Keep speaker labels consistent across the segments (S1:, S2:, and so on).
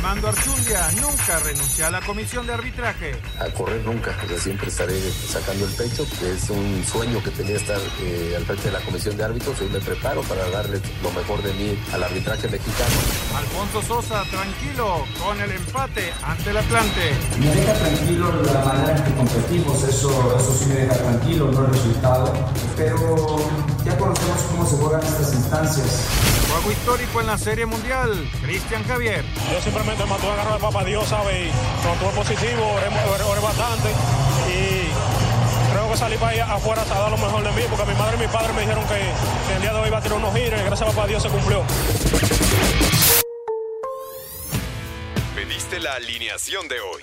S1: Armando Archundia nunca renunció a la comisión de arbitraje.
S2: A correr nunca, o sea, siempre estaré sacando el pecho, que es un sueño que tenía estar eh, al frente de la comisión de árbitros. Hoy me preparo para darle lo mejor de mí al arbitraje mexicano.
S1: Alfonso Sosa, tranquilo, con el empate ante el Atlante.
S3: Me deja tranquilo la manera en que competimos, eso, eso sí me deja tranquilo, no el resultado. Pero ya conocemos cómo se juegan estas instancias.
S1: Juego histórico en la Serie Mundial, Cristian Javier.
S4: Yo simplemente me tuve agarrar de papá Dios, ¿sabe? Y no positivo, oré, oré, bastante. Y creo que salí para allá afuera a dar lo mejor de mí, porque mi madre y mi padre me dijeron que, que el día de hoy iba a tener unos giros y gracias a papá Dios se cumplió.
S5: Pediste la alineación de hoy.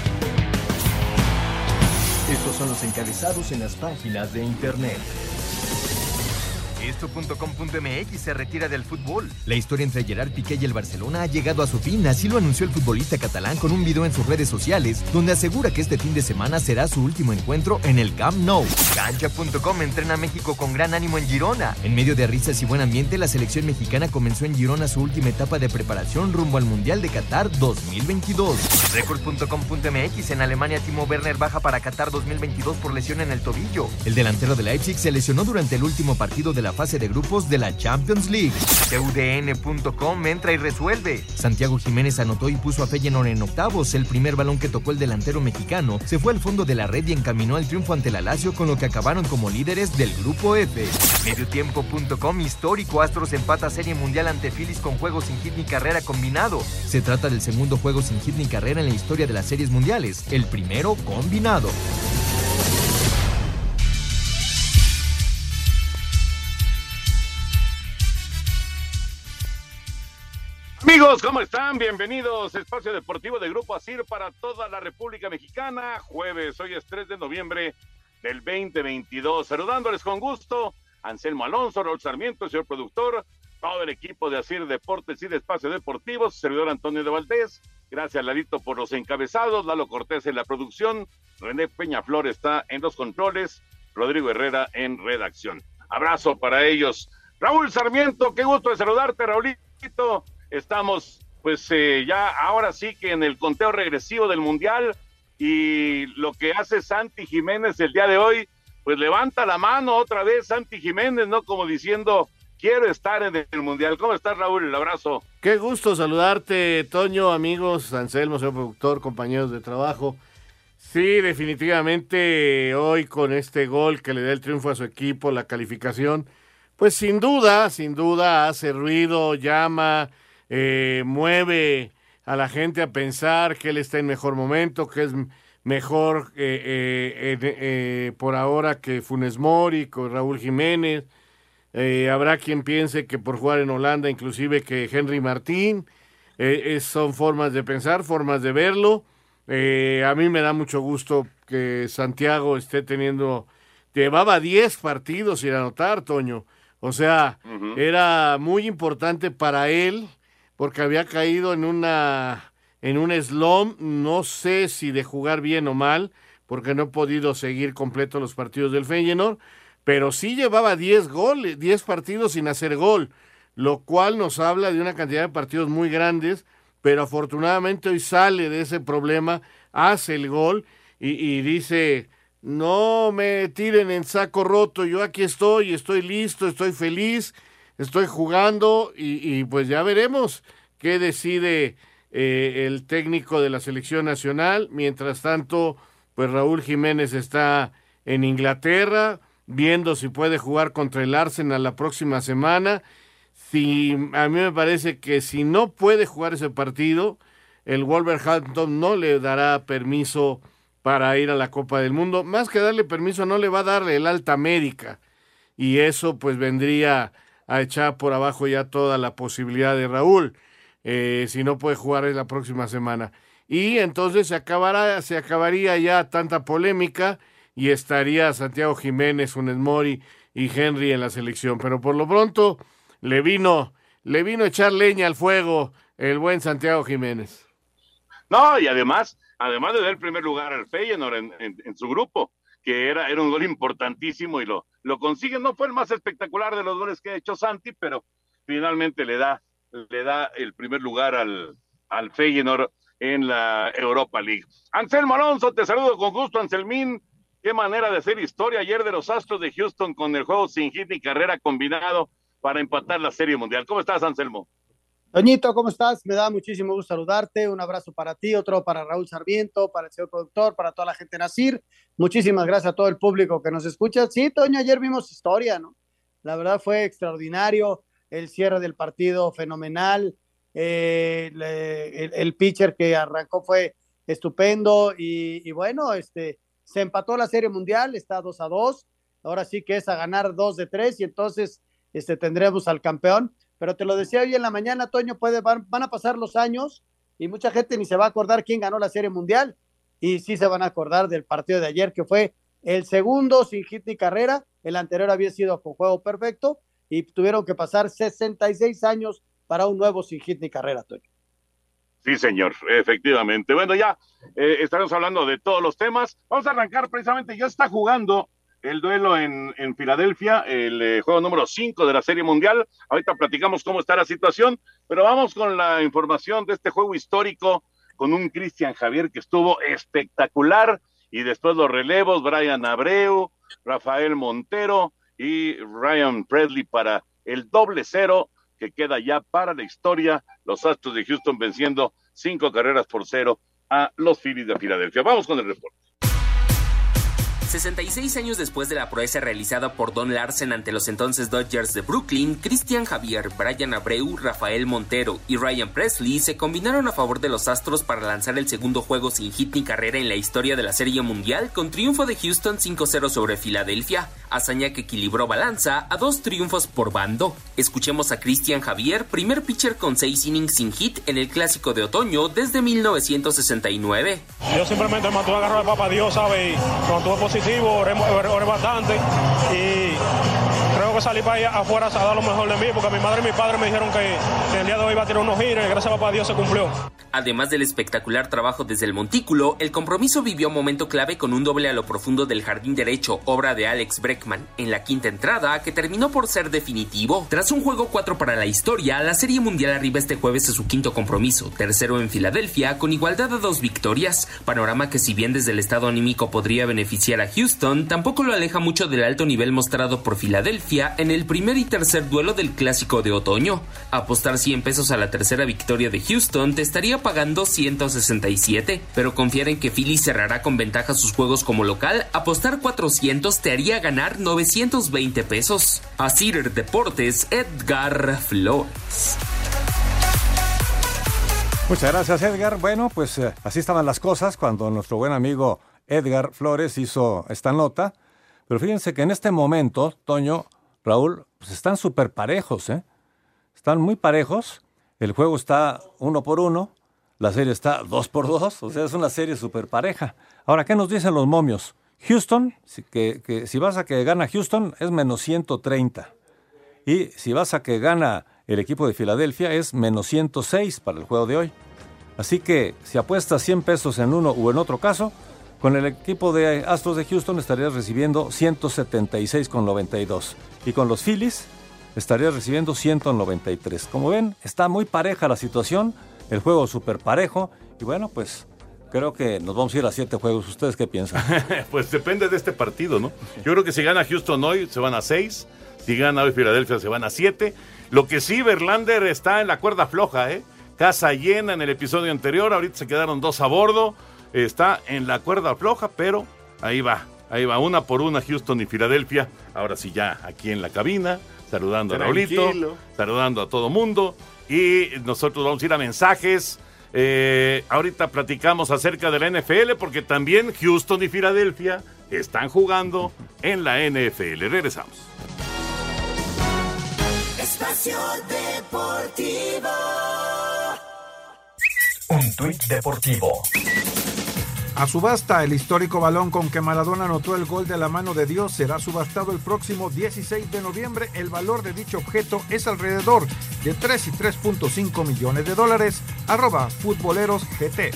S6: Estos son los encabezados en las páginas de internet.
S7: Esto.com.mx se retira del fútbol. La historia entre Gerard Piqué y el Barcelona ha llegado a su fin, así lo anunció el futbolista catalán con un video en sus redes sociales, donde asegura que este fin de semana será su último encuentro en el Camp Nou. Cancha.com entrena a México con gran ánimo en Girona. En medio de risas y buen ambiente, la selección mexicana comenzó en Girona su última etapa de preparación rumbo al Mundial de Qatar 2022. Record.com.mx en Alemania Timo Werner baja para Qatar 2022 por lesión en el tobillo. El delantero de Leipzig se lesionó durante el último partido de la fase de grupos de la Champions League. TUDN.com entra y resuelve. Santiago Jiménez anotó y puso a Feyenoord en octavos. El primer balón que tocó el delantero mexicano se fue al fondo de la red y encaminó al triunfo ante la Lazio con lo que acabaron como líderes del grupo F. Mediotiempo.com histórico Astros empata serie mundial ante Phillies con juegos sin hit ni carrera combinado. Se trata del segundo juego sin hit ni carrera en la historia de las series mundiales, el primero combinado.
S8: Amigos, ¿cómo están? Bienvenidos Espacio Deportivo de Grupo ASIR para toda la República Mexicana. Jueves, hoy es 3 de noviembre del 2022. Saludándoles con gusto, Anselmo Alonso, Raúl Sarmiento, señor productor, todo el equipo de ASIR Deportes y de Espacio Deportivo, servidor Antonio de Valdés. Gracias, Ladito, por los encabezados. Lalo Cortés en la producción. René Peñaflor está en los controles. Rodrigo Herrera en redacción. Abrazo para ellos. Raúl Sarmiento, qué gusto de saludarte, Raulito. Estamos, pues eh, ya ahora sí que en el conteo regresivo del Mundial y lo que hace Santi Jiménez el día de hoy, pues levanta la mano otra vez Santi Jiménez, ¿no? Como diciendo, quiero estar en el Mundial. ¿Cómo estás, Raúl? El abrazo.
S9: Qué gusto saludarte, Toño, amigos, Anselmo, señor productor, compañeros de trabajo. Sí, definitivamente hoy con este gol que le da el triunfo a su equipo, la calificación, pues sin duda, sin duda hace ruido, llama, eh, mueve a la gente a pensar que él está en mejor momento, que es mejor eh, eh, por ahora que Funes Mori, con Raúl Jiménez. habrá quien piense que por jugar en Holanda, inclusive que Henry Martín. son formas de pensar, formas de verlo. a mí me da mucho gusto que Santiago esté teniendo. Llevaba 10 partidos sin anotar, Toño. O sea, era muy importante para él porque había caído en una en un slum, no sé si de jugar bien o mal, porque no he podido seguir completo los partidos del Feyenoord, pero sí llevaba 10 goles, 10 partidos sin hacer gol, lo cual nos habla de una cantidad de partidos muy grandes, pero afortunadamente hoy sale de ese problema, hace el gol y, y dice, no me tiren en saco roto, yo aquí estoy, estoy listo, estoy feliz, estoy jugando y, pues ya veremos qué decide eh, el técnico de la selección nacional. Mientras tanto, pues Raúl Jiménez está en Inglaterra viendo si puede jugar contra el Arsenal la próxima semana. Si, a mí me parece que si no puede jugar ese partido, el Wolverhampton no le dará permiso para ir a la Copa del Mundo. Más que darle permiso, no le va a darle el Alta América. Y eso pues vendría a echar por abajo ya toda la posibilidad de Raúl, eh, si no puede jugar la próxima semana. Y entonces se, acabará, se acabaría ya tanta polémica y estaría Santiago Jiménez, Funes Mori y Henry en la selección. Pero por lo pronto le vino, le vino a echar leña al fuego el buen Santiago Jiménez.
S8: No, y además, además de dar el primer lugar al Feyenoord en, su grupo, que era, era un gol importantísimo y lo, lo consigue. No fue el más espectacular de los goles que ha hecho Santi, pero finalmente le da, le da el primer lugar al, al Feyenoord en la Europa League. Anselmo Alonso, te saludo con gusto, Anselmín. Qué manera de hacer historia ayer de los Astros de Houston con el juego sin hit ni carrera combinado para empatar la Serie Mundial. ¿Cómo estás, Anselmo?
S10: Doñito, ¿cómo estás? Me da muchísimo gusto saludarte. Un abrazo para ti, otro para Raúl Sarmiento, para el señor productor, para toda la gente Nacir. Muchísimas gracias a todo el público que nos escucha. Sí, Toño, ayer vimos historia, ¿no? La verdad fue extraordinario. El cierre del partido fenomenal. Eh, el, pitcher que arrancó fue estupendo. Y, y bueno, este se empató la Serie Mundial, está 2 a 2. Ahora sí que es a ganar 2 de 3 y entonces este, tendremos al campeón. Pero te lo decía hoy en la mañana, Toño, puede, van, a pasar los años y mucha gente ni se va a acordar quién ganó la Serie Mundial. Y sí se van a acordar del partido de ayer, que fue el segundo sin hit ni carrera. El anterior había sido con juego perfecto y tuvieron que pasar 66 años para un nuevo sin hit ni carrera, Toño.
S8: Sí, señor, efectivamente. Bueno, ya eh, estaremos hablando de todos los temas. Vamos a arrancar precisamente, ya está jugando el duelo en, Filadelfia, el eh, juego número 5 de la Serie Mundial. Ahorita platicamos cómo está la situación, pero vamos con la información de este juego histórico con un Cristian Javier que estuvo espectacular y después los relevos, Brian Abreu, Rafael Montero y Ryan Presley para el doble cero que queda ya para la historia, los Astros de Houston venciendo cinco carreras por cero a los Phillies de Filadelfia. Vamos con el reporte.
S11: 66 años después de la proeza realizada por Don Larsen ante los entonces Dodgers de Brooklyn, Christian Javier, Brian Abreu, Rafael Montero y Ryan Presley se combinaron a favor de los Astros para lanzar el segundo juego sin hit ni carrera en la historia de la Serie Mundial con triunfo de Houston 5-0 sobre Filadelfia, hazaña que equilibró balanza a dos triunfos por bando. Escuchemos a Christian Javier, primer pitcher con seis innings sin hit en el clásico de otoño desde 1969.
S4: Yo simplemente me mantuve agarrar al papá Dios, ¿sabe? Y oré, bastante y creo que salí para allá afuera a dar lo mejor de mí, porque mi madre y mi padre me dijeron que, el día de hoy iba a tirar unos giros y gracias a papá Dios se cumplió.
S11: Además del espectacular trabajo desde el montículo, el compromiso vivió un momento clave con un doble a lo profundo del jardín derecho, obra de Alex Breckman, en la quinta entrada, que terminó por ser definitivo. Tras un juego 4 para la historia, la Serie Mundial arriba este jueves a su quinto compromiso, tercero en Filadelfia, con igualdad de dos victorias, panorama que si bien desde el estado anímico podría beneficiar a Houston, tampoco lo aleja mucho del alto nivel mostrado por Filadelfia en el primer y tercer duelo del clásico de otoño. Apostar 100 pesos a la tercera victoria de Houston te estaría pagando 167, pero confiar en que Philly cerrará con ventaja sus juegos como local, apostar 400 te haría ganar 920 pesos. Así Deportes, Edgar Flores.
S12: Muchas gracias Edgar. Bueno, pues eh, así estaban las cosas cuando nuestro buen amigo Edgar Flores hizo esta nota. Pero fíjense que en este momento, Toño, Raúl, pues están súper parejos, ¿eh? Están muy parejos. El juego está uno por uno. La serie está dos por dos. O sea, es una serie súper pareja. Ahora, ¿qué nos dicen los momios? Houston, que, si vas a que gana Houston, es menos 130. Y si vas a que gana el equipo de Filadelfia, es menos 106 para el juego de hoy. Así que si apuestas 100 pesos en uno o en otro caso, con el equipo de Astros de Houston estarías recibiendo 176,92. Y con los Phillies estarías recibiendo 193. Como ven, está muy pareja la situación, el juego súper parejo. Y bueno, pues creo que nos vamos a ir a siete juegos. ¿Ustedes qué piensan?
S13: pues depende de este partido, ¿no? Yo creo que si gana Houston hoy, se van a seis. Si gana hoy Filadelfia, se van a siete. Lo que sí, Verlander está en la cuerda floja, ¿eh?
S8: casa llena en el episodio anterior, ahorita se quedaron dos a bordo, está en la cuerda floja, pero ahí va, ahí va, una por una Houston y Filadelfia, ahora sí ya aquí en la cabina, saludando a. Raulito, saludando a todo mundo y nosotros vamos a ir a mensajes. Eh, ahorita platicamos acerca de la NFL porque también Houston y Filadelfia están jugando en la NFL. Regresamos.
S14: Espacio Deportivo.
S15: Un tuit deportivo.
S1: A subasta, el histórico balón con que Maradona anotó el gol de la mano de Dios será subastado el próximo 16 de noviembre. El valor de dicho objeto es alrededor de 3 y 3.5 millones de dólares. Arroba futboleros GT.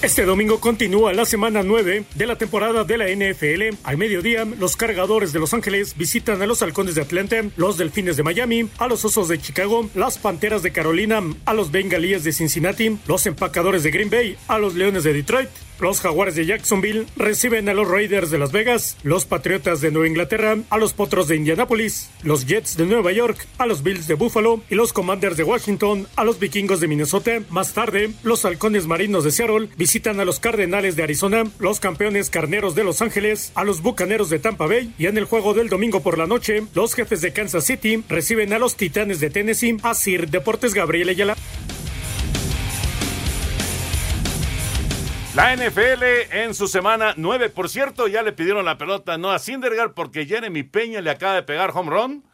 S16: Este domingo continúa la semana 9 de la temporada de la NFL. Al mediodía, los cargadores de Los Ángeles visitan a los halcones de Atlanta, los delfines de Miami, a los osos de Chicago, las panteras de Carolina, a los bengalíes de Cincinnati, los empacadores de Green Bay, a los leones de Detroit. Los jaguares de Jacksonville reciben a los Raiders de Las Vegas, los Patriotas de Nueva Inglaterra, a los Potros de Indianápolis, los Jets de Nueva York, a los Bills de Buffalo y los Commanders de Washington, a los Vikingos de Minnesota. Más tarde, los Halcones Marinos de Seattle visitan a los Cardenales de Arizona, los campeones Carneros de Los Ángeles, a los Bucaneros de Tampa Bay y en el juego del domingo por la noche, los jefes de Kansas City reciben a los Titanes de Tennessee, a Sir Deportes Gabriel Ayala.
S8: La NFL en su semana 9, por cierto, ya le pidieron la pelota no a Sindergaard porque Jeremy Peña le acaba de pegar home run.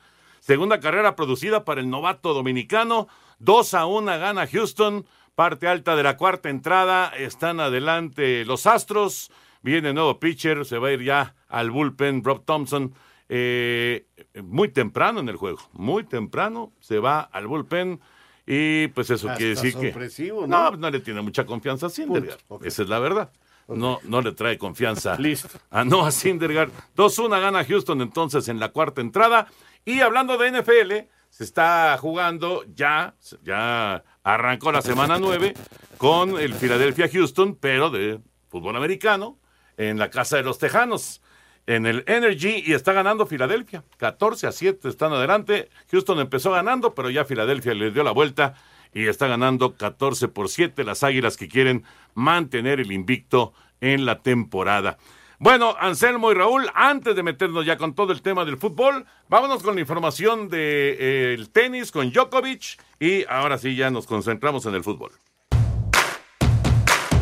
S8: Segunda carrera producida para el novato dominicano. 2 a 1 gana Houston. Parte alta de la cuarta entrada. Están adelante los Astros. Viene nuevo pitcher. Se va a ir ya al bullpen Rob Thompson. Eh, muy temprano en el juego. Muy temprano se va al bullpen. Y pues eso
S9: Hasta
S8: quiere decir que.
S9: ¿no?
S8: No, no le tiene mucha confianza a Sindergaard. Esa es la verdad. No, no le trae confianza
S9: Listo.
S8: a Noah Syndergaard. 2-1 gana Houston entonces en la cuarta entrada. Y hablando de NFL, se está jugando ya, ya arrancó la semana 9 con el Philadelphia Houston, pero de fútbol americano, en la casa de los Tejanos, en el Energy, y está ganando Filadelfia. 14 a 7 están adelante. Houston empezó ganando, pero ya Filadelfia le dio la vuelta y está ganando 14 por 7 las Águilas que quieren mantener el invicto en la temporada. Bueno, Anselmo y Raúl, antes de meternos ya con todo el tema del fútbol, vámonos con la información del tenis con Djokovic y ahora sí ya nos concentramos en el fútbol.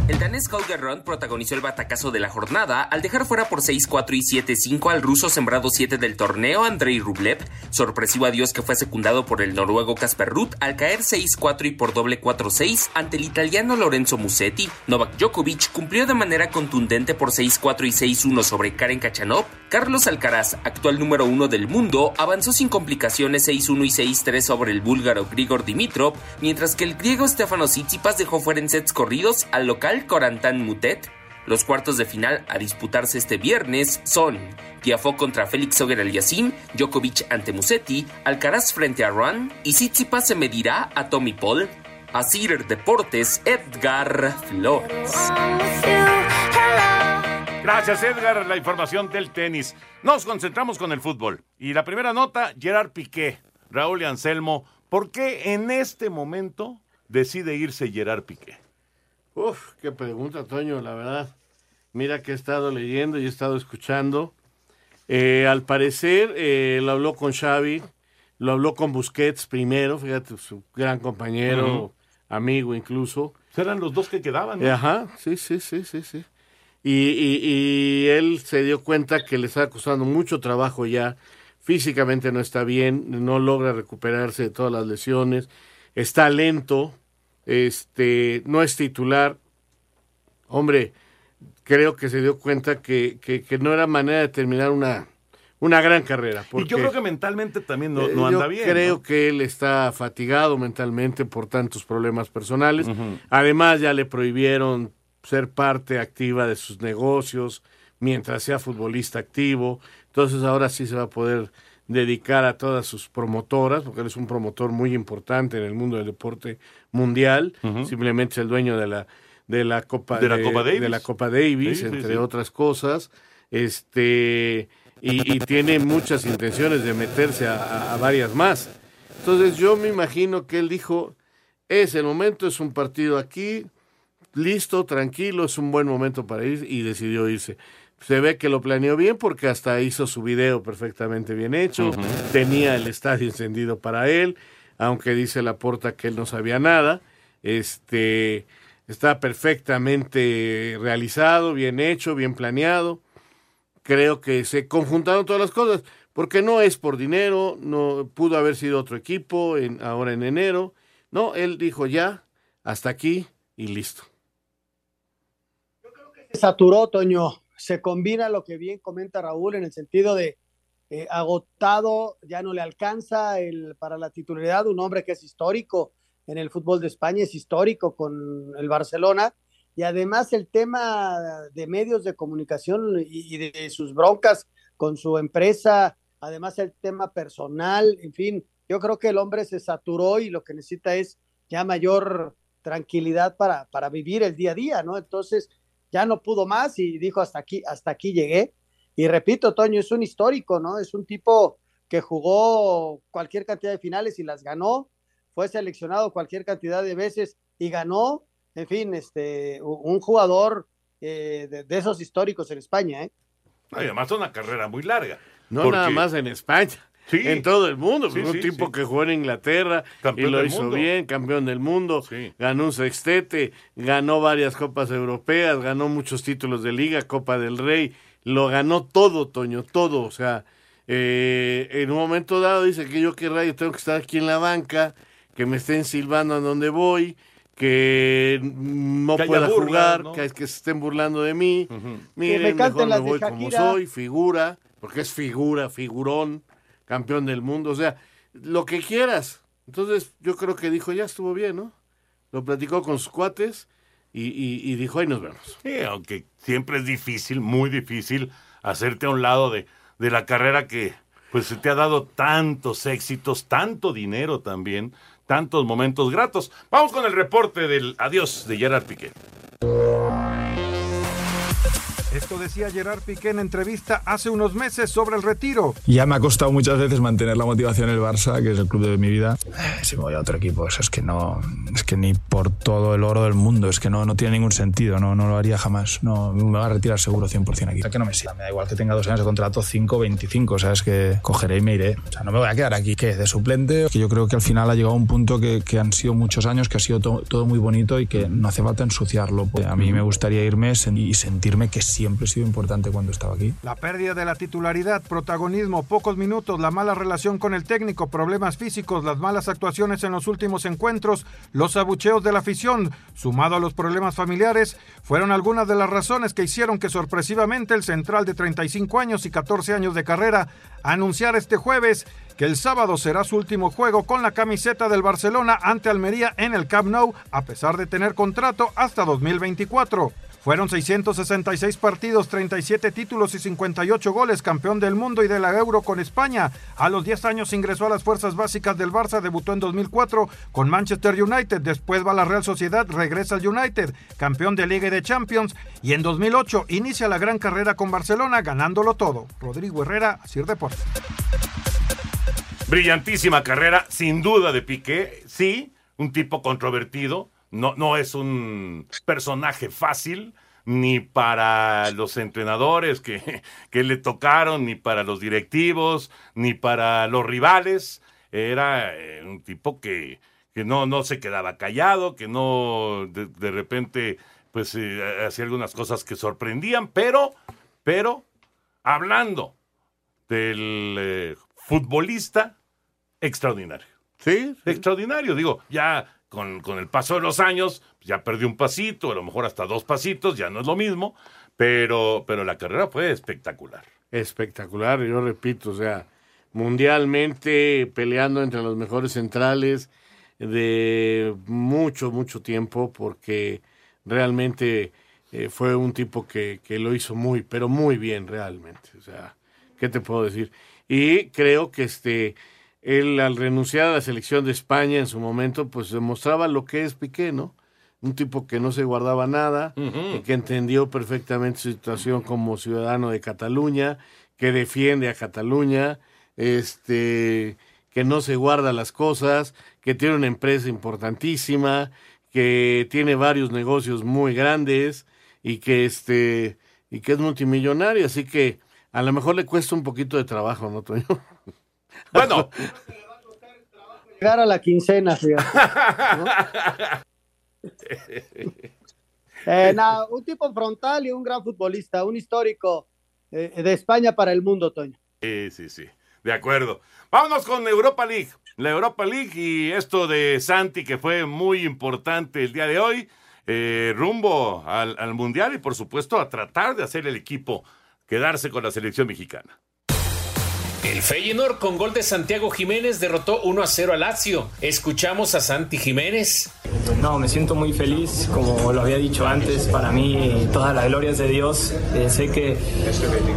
S11: El danés Holger Rune protagonizó el batacazo de la jornada al dejar fuera por 6-4 y 7-5 al ruso sembrado 7 del torneo Andrei Rublev, sorpresivo adiós que fue secundado por el noruego Casper Ruth al caer 6-4 y por doble 4-6 ante el italiano Lorenzo Musetti. Novak Djokovic cumplió de manera contundente por 6-4 y 6-1 sobre Karen Kachanov. Carlos Alcaraz, actual número 1 del mundo, avanzó sin complicaciones 6-1 y 6-3 sobre el búlgaro Grigor Dimitrov, mientras que el griego Stefano Tsitsipas dejó fuera en sets corridos al local Corentin Mutet. Los cuartos de final a disputarse este viernes son Tiafoe contra Félix Auger Aliassime, Djokovic ante Musetti, Alcaraz frente a Run y Tsitsipas se medirá a Tommy Paul. Asir Deportes, Edgar Flores.
S8: Gracias, Edgar. La información del tenis. Nos concentramos con el fútbol. Y la primera nota, Gerard Piqué, Raúl y Anselmo. ¿Por qué en este momento decide irse Gerard Piqué?
S9: Uf, qué pregunta, Toño, la verdad. Mira que he estado leyendo y he estado escuchando. Eh, al parecer, eh, lo habló con Xavi, lo habló con Busquets primero, fíjate, su gran compañero, amigo incluso.
S8: Eran los dos que quedaban. ¿no?
S9: Ajá, sí, sí, sí, sí, sí. Y, y- y él se dio cuenta que le está costando mucho trabajo ya. Físicamente no está bien, no logra recuperarse de todas las lesiones, está lento, este, no es titular. Hombre, creo que se dio cuenta que, que- que no era manera de terminar una, una gran carrera.
S8: Y yo
S9: porque-
S8: creo que mentalmente también no,
S9: eh,
S8: no anda
S9: yo
S8: bien.
S9: Creo
S8: ¿no?
S9: que él está fatigado mentalmente por tantos problemas personales. Además, ya le prohibieron ser parte activa de sus negocios mientras sea futbolista activo. Entonces, ahora sí se va a poder dedicar a todas sus promotoras, porque él es un promotor muy importante en el mundo del deporte mundial. Simplemente es el dueño de la de la Copa
S8: De la Copa Davis.
S9: de la Copa Davis,
S8: Sí,
S9: entre
S8: sí.
S9: otras cosas. Este y, y tiene muchas intenciones de meterse a, a- a varias más. Entonces yo me imagino que él dijo, es el momento, es un partido aquí, listo, tranquilo, es un buen momento para ir y decidió irse. Se ve que lo planeó bien porque hasta hizo su video perfectamente bien hecho, tenía el estadio encendido para él, aunque dice la porta que él no sabía nada, este está perfectamente realizado, bien hecho, bien planeado. Creo que se conjuntaron todas las cosas, porque no es por dinero, no pudo haber sido otro equipo en, ahora en enero. No, él dijo ya, hasta aquí y listo.
S10: Saturó, Toño. Se combina lo que bien comenta Raúl en el sentido de eh, agotado, ya no le alcanza el, para la titularidad, un hombre que es histórico en el fútbol de España, es histórico con el Barcelona, y además el tema de medios de comunicación y, y de sus broncas con su empresa, además el tema personal, en fin, yo creo que el hombre se saturó y lo que necesita es ya mayor tranquilidad para, para vivir el día a día, ¿no? Entonces ya no pudo más y dijo hasta aquí, hasta aquí llegué. Y repito, Toño, es un histórico, ¿no? Es un tipo que jugó cualquier cantidad de finales y las ganó, fue seleccionado cualquier cantidad de veces y ganó, en fin, este, un jugador eh, de, de, esos históricos en España, ¿eh?
S8: además una carrera muy larga.
S9: No nada más en España. Sí. En todo el mundo, sí, un sí, tipo que jugó en Inglaterra campeón y lo hizo mundo. bien, campeón del mundo, ganó un sextete, ganó varias copas europeas, ganó muchos títulos de liga, Copa del Rey, lo ganó todo, Toño, todo, o sea, eh, en un momento dado dice que yo qué rayo tengo que estar aquí en la banca, que me estén silbando a donde voy, que no que pueda burla, jugar, ¿no? que, que, se estén burlando de mí, uh -huh. miren, me mejor me voy como soy, figura, porque es figura, figurón, campeón del mundo, o sea, lo que quieras. Entonces yo creo que dijo, ya estuvo bien, ¿no? Lo platicó con sus cuates y, y, dijo, ahí nos vemos.
S8: Sí, aunque siempre es difícil, muy difícil, hacerte a un lado de, de la carrera que pues te ha dado tantos éxitos, tanto dinero también, tantos momentos gratos. Vamos con el reporte del adiós de Gerard Piqué.
S1: Esto decía Gerard Piqué en entrevista hace unos meses sobre el retiro.
S17: Ya me ha costado muchas veces mantener la motivación en el Barça, que es el club de mi vida. Eh, si me voy a otro equipo, eso es que no, es que ni por todo el oro del mundo, es que no, no tiene ningún sentido, no, no lo haría jamás. No, me va a retirar seguro 100% aquí. O sea, que no me siga, me da igual que tenga dos años de contrato, 5, 25, sabes que cogeré y me iré. O sea, no me voy a quedar aquí, ¿qué? De suplente, que yo creo que al final ha llegado a un punto que, que han sido muchos años, que ha sido to, todo muy bonito y que no hace falta ensuciarlo. A mí me gustaría irme y sentirme que siempre he sido importante cuando estaba aquí.
S1: La pérdida de la titularidad, protagonismo, pocos minutos, la mala relación con el técnico, problemas físicos, las malas actuaciones en los últimos encuentros, los abucheos de la afición, sumado a los problemas familiares, fueron algunas de las razones que hicieron que sorpresivamente el central de 35 años y 14 años de carrera anunciara este jueves que el sábado será su último juego con la camiseta del Barcelona ante Almería en el Camp Nou, a pesar de tener contrato hasta 2024. Fueron 666 partidos, 37 títulos y 58 goles, campeón del mundo y de la Euro con España. A los 10 años ingresó a las fuerzas básicas del Barça, debutó en 2004 con Manchester United, después va a la Real Sociedad, regresa al United, campeón de Liga y de Champions, y en 2008 inicia la gran carrera con Barcelona, ganándolo todo. Rodrigo Herrera, Sir Deportes.
S8: Brillantísima carrera, sin duda de Piqué, sí, un tipo controvertido, no, no es un personaje fácil, ni para los entrenadores que, que, le tocaron, ni para los directivos, ni para los rivales. Era eh, un tipo que, que no, no se quedaba callado, que no de, de repente pues eh, hacía algunas cosas que sorprendían, pero, pero, hablando del eh, futbolista, extraordinario.
S9: ¿Sí?
S8: ¿Sí? Extraordinario, digo, ya con, con, el paso de los años, ya perdió un pasito, a lo mejor hasta dos pasitos, ya no es lo mismo, pero, pero la carrera fue espectacular.
S9: Espectacular, yo repito, o sea, mundialmente peleando entre los mejores centrales de mucho, mucho tiempo, porque realmente eh, fue un tipo que, que lo hizo muy, pero muy bien realmente. O sea, ¿qué te puedo decir? Y creo que este él al renunciar a la selección de España en su momento, pues demostraba lo que es Piqué, ¿no? Un tipo que no se guardaba nada, uh -huh. que entendió perfectamente su situación como ciudadano de Cataluña, que defiende a Cataluña, este, que no se guarda las cosas, que tiene una empresa importantísima, que tiene varios negocios muy grandes y que este y que es multimillonario, así que a lo mejor le cuesta un poquito de trabajo, ¿no, Toño?
S8: Bueno,
S10: Llegar a la quincena, fíjate. Eh, un tipo frontal y un gran futbolista, un histórico eh, de España para el mundo, Toño.
S8: Sí, sí, sí. De acuerdo. Vámonos con Europa League. La Europa League y esto de Santi, que fue muy importante el día de hoy, eh, rumbo al, al Mundial y por supuesto a tratar de hacer el equipo quedarse con la selección mexicana.
S18: El Feyenoord con gol de Santiago Jiménez derrotó 1 a 0 a Lazio. Escuchamos a Santi Jiménez.
S19: No, me siento muy feliz, como lo había dicho antes, para mí todas las glorias de Dios. Eh, sé que,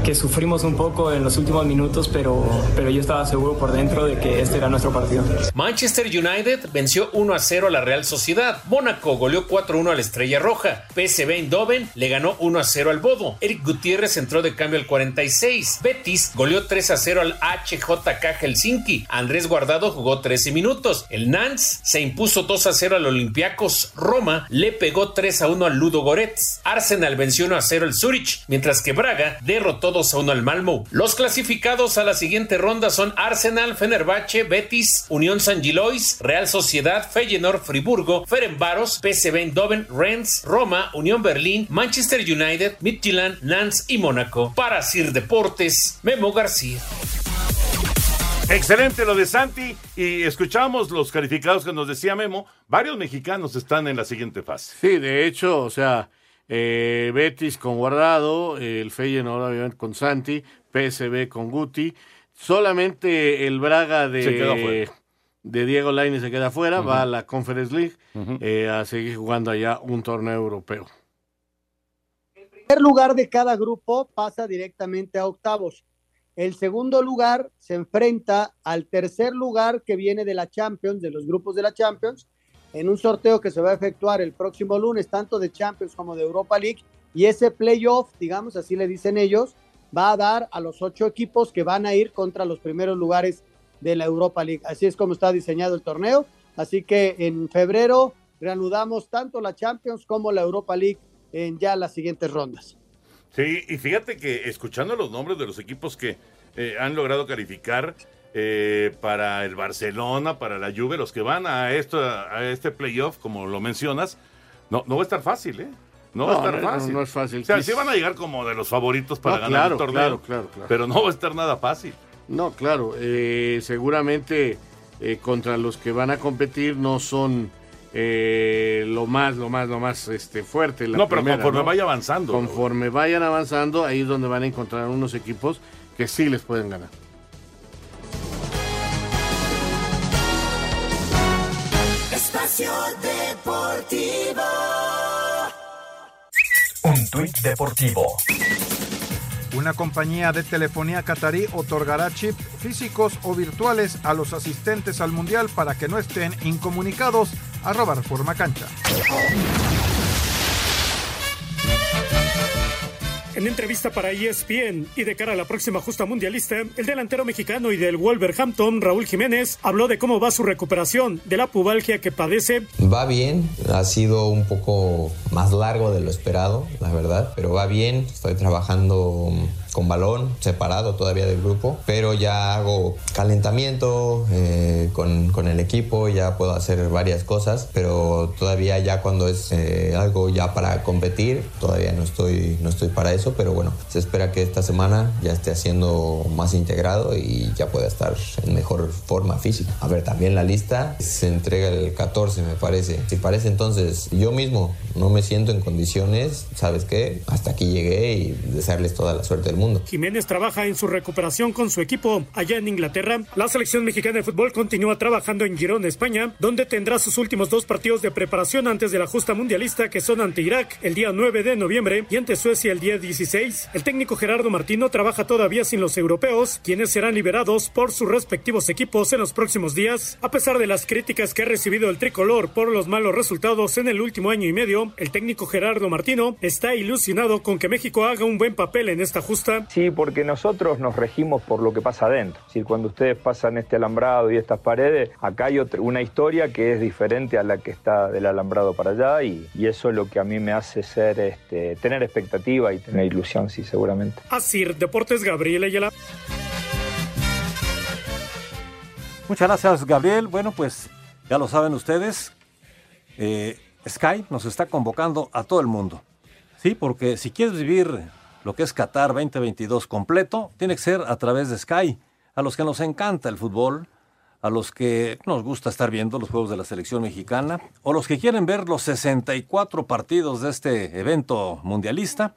S19: que sufrimos un poco en los últimos minutos, pero, pero yo estaba seguro por dentro de que este era nuestro partido.
S18: Manchester United venció 1 a 0 a la Real Sociedad. Mónaco goleó 4 a 1 a la Estrella Roja. PSV Eindhoven le ganó 1 a 0 al Bodo. Eric Gutiérrez entró de cambio al 46. Betis goleó 3 a 0 al HJK Helsinki. Andrés Guardado jugó 13 minutos. El Nantes se impuso 2 a 0 al Olympiacos. Roma le pegó 3 a 1 al Ludo Goretz. Arsenal venció 1 a 0 al Zurich, mientras que Braga derrotó 2 a 1 al Malmo. Los clasificados a la siguiente ronda son Arsenal, Fenerbahce, Betis, Unión San Gilois, Real Sociedad, Feyenoord, Friburgo, Ferenbaros, PSV Eindhoven, Rennes, Roma, Unión Berlín, Manchester United, Midtjylland, Nantes y Mónaco. Para Sir Deportes, Memo García.
S8: Excelente lo de Santi y escuchamos los calificados que nos decía Memo. Varios mexicanos están en la siguiente fase.
S9: Sí, de hecho, o sea, eh, Betis con Guardado, el Feyenoord obviamente con Santi, PSB con Guti. Solamente el Braga de, Diego Lainez se queda fuera, va a la Conference League eh, a seguir jugando allá un torneo europeo.
S10: El primer lugar de cada grupo pasa directamente a octavos. El segundo lugar se enfrenta al tercer lugar que viene de la Champions, de los grupos de la Champions, en un sorteo que se va a efectuar el próximo lunes, tanto de Champions como de Europa League. Y ese playoff, digamos, así le dicen ellos, va a dar a los ocho equipos que van a ir contra los primeros lugares de la Europa League. Así es como está diseñado el torneo. Así que en febrero reanudamos tanto la Champions como la Europa League en ya las siguientes rondas.
S8: Sí, y fíjate que escuchando los nombres de los equipos que eh, han logrado calificar eh, para el Barcelona, para la Juve, los que van a esto, a este playoff, como lo mencionas, no, no va a estar fácil, ¿eh? No, va a
S9: No,
S8: estar
S9: no,
S8: fácil.
S9: no es fácil.
S8: O sea, sí van a llegar como de los favoritos para
S9: No,
S8: ganar
S9: claro,
S8: el torneo.
S9: claro, claro, claro.
S8: Pero no va a estar nada fácil.
S9: No, claro, eh, seguramente eh, contra los que van a competir no son eh, lo más, lo más, lo más este, fuerte. la
S8: No, pero
S9: primera,
S8: conforme
S9: ¿no?
S8: vaya avanzando.
S9: Conforme vayan avanzando, ahí es donde van a encontrar unos equipos que sí les pueden ganar.
S20: Espacio Deportivo.
S6: Un tuit deportivo.
S1: Una compañía de telefonía catarí otorgará chips físicos o virtuales a los asistentes al Mundial para que no estén incomunicados. Arroba Reforma Cancha.
S16: En entrevista para ESPN y de cara a la próxima justa mundialista, el delantero mexicano y del Wolverhampton, Raúl Jiménez, habló de cómo va su recuperación de la pubalgia que padece.
S21: Va bien, ha sido un poco más largo de lo esperado, la verdad, pero va bien. Estoy trabajando con balón, separado todavía del grupo, pero ya hago calentamiento eh, con, con el equipo, ya puedo hacer varias cosas, pero todavía ya cuando es eh, algo ya para competir, todavía no estoy, no estoy para eso, pero bueno, se espera que esta semana ya esté haciendo más integrado y ya pueda estar en mejor forma física. A ver, también la lista se entrega el 14, me parece. Si parece entonces, yo mismo no me siento en condiciones, ¿sabes qué? Hasta aquí llegué y desearles toda la suerte del mundo.
S16: Jiménez trabaja en su recuperación con su equipo allá en Inglaterra. La selección mexicana de fútbol continúa trabajando en Girón, España, donde tendrá sus últimos dos partidos de preparación antes de la justa mundialista que son ante Irak el día 9 de noviembre y ante Suecia el día 16. El técnico Gerardo Martino trabaja todavía sin los europeos, quienes serán liberados por sus respectivos equipos en los próximos días. A pesar de las críticas que ha recibido el tricolor por los malos resultados en el último año y medio, el técnico Gerardo Martino está ilusionado con que México haga un buen papel en esta justa.
S22: Sí, porque nosotros nos regimos por lo que pasa adentro. Es decir, cuando ustedes pasan este alambrado y estas paredes, acá hay otra, una historia que es diferente a la que está del alambrado para allá y, y eso es lo que a mí me hace ser, este, tener expectativa y tener ilusión, sí, seguramente.
S16: Así, Deportes Gabriel Ayala.
S12: Muchas gracias, Gabriel. Bueno, pues ya lo saben ustedes, eh, Sky nos está convocando a todo el mundo. Sí, porque si quieres vivir lo que es Qatar 2022 completo, tiene que ser a través de Sky. A los que nos encanta el fútbol, a los que nos gusta estar viendo los juegos de la selección mexicana, o los que quieren ver los 64 partidos de este evento mundialista,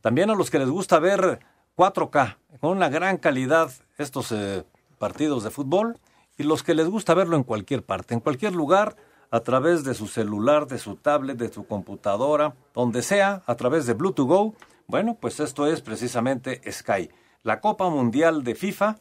S12: también a los que les gusta ver 4K, con una gran calidad estos eh, partidos de fútbol, y los que les gusta verlo en cualquier parte, en cualquier lugar, a través de su celular, de su tablet, de su computadora, donde sea, a través de Bluetooth Go. Bueno, pues esto es precisamente Sky. La Copa Mundial de FIFA,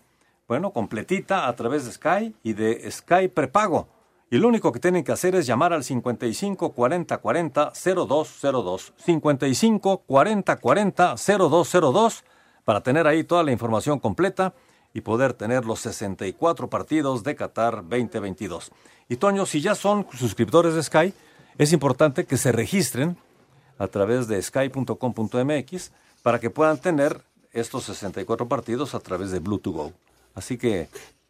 S12: bueno, completita a través de Sky y de Sky prepago. Y lo único que tienen que hacer es llamar al 55 40 40 0202. 55 40 40 0202 para tener ahí toda la información completa y poder tener los 64 partidos de Qatar 2022. Y Toño, si ya son suscriptores de Sky, es importante que se registren a través de sky.com.mx para que puedan tener estos 64 partidos a través de Bluetooth Go. Así que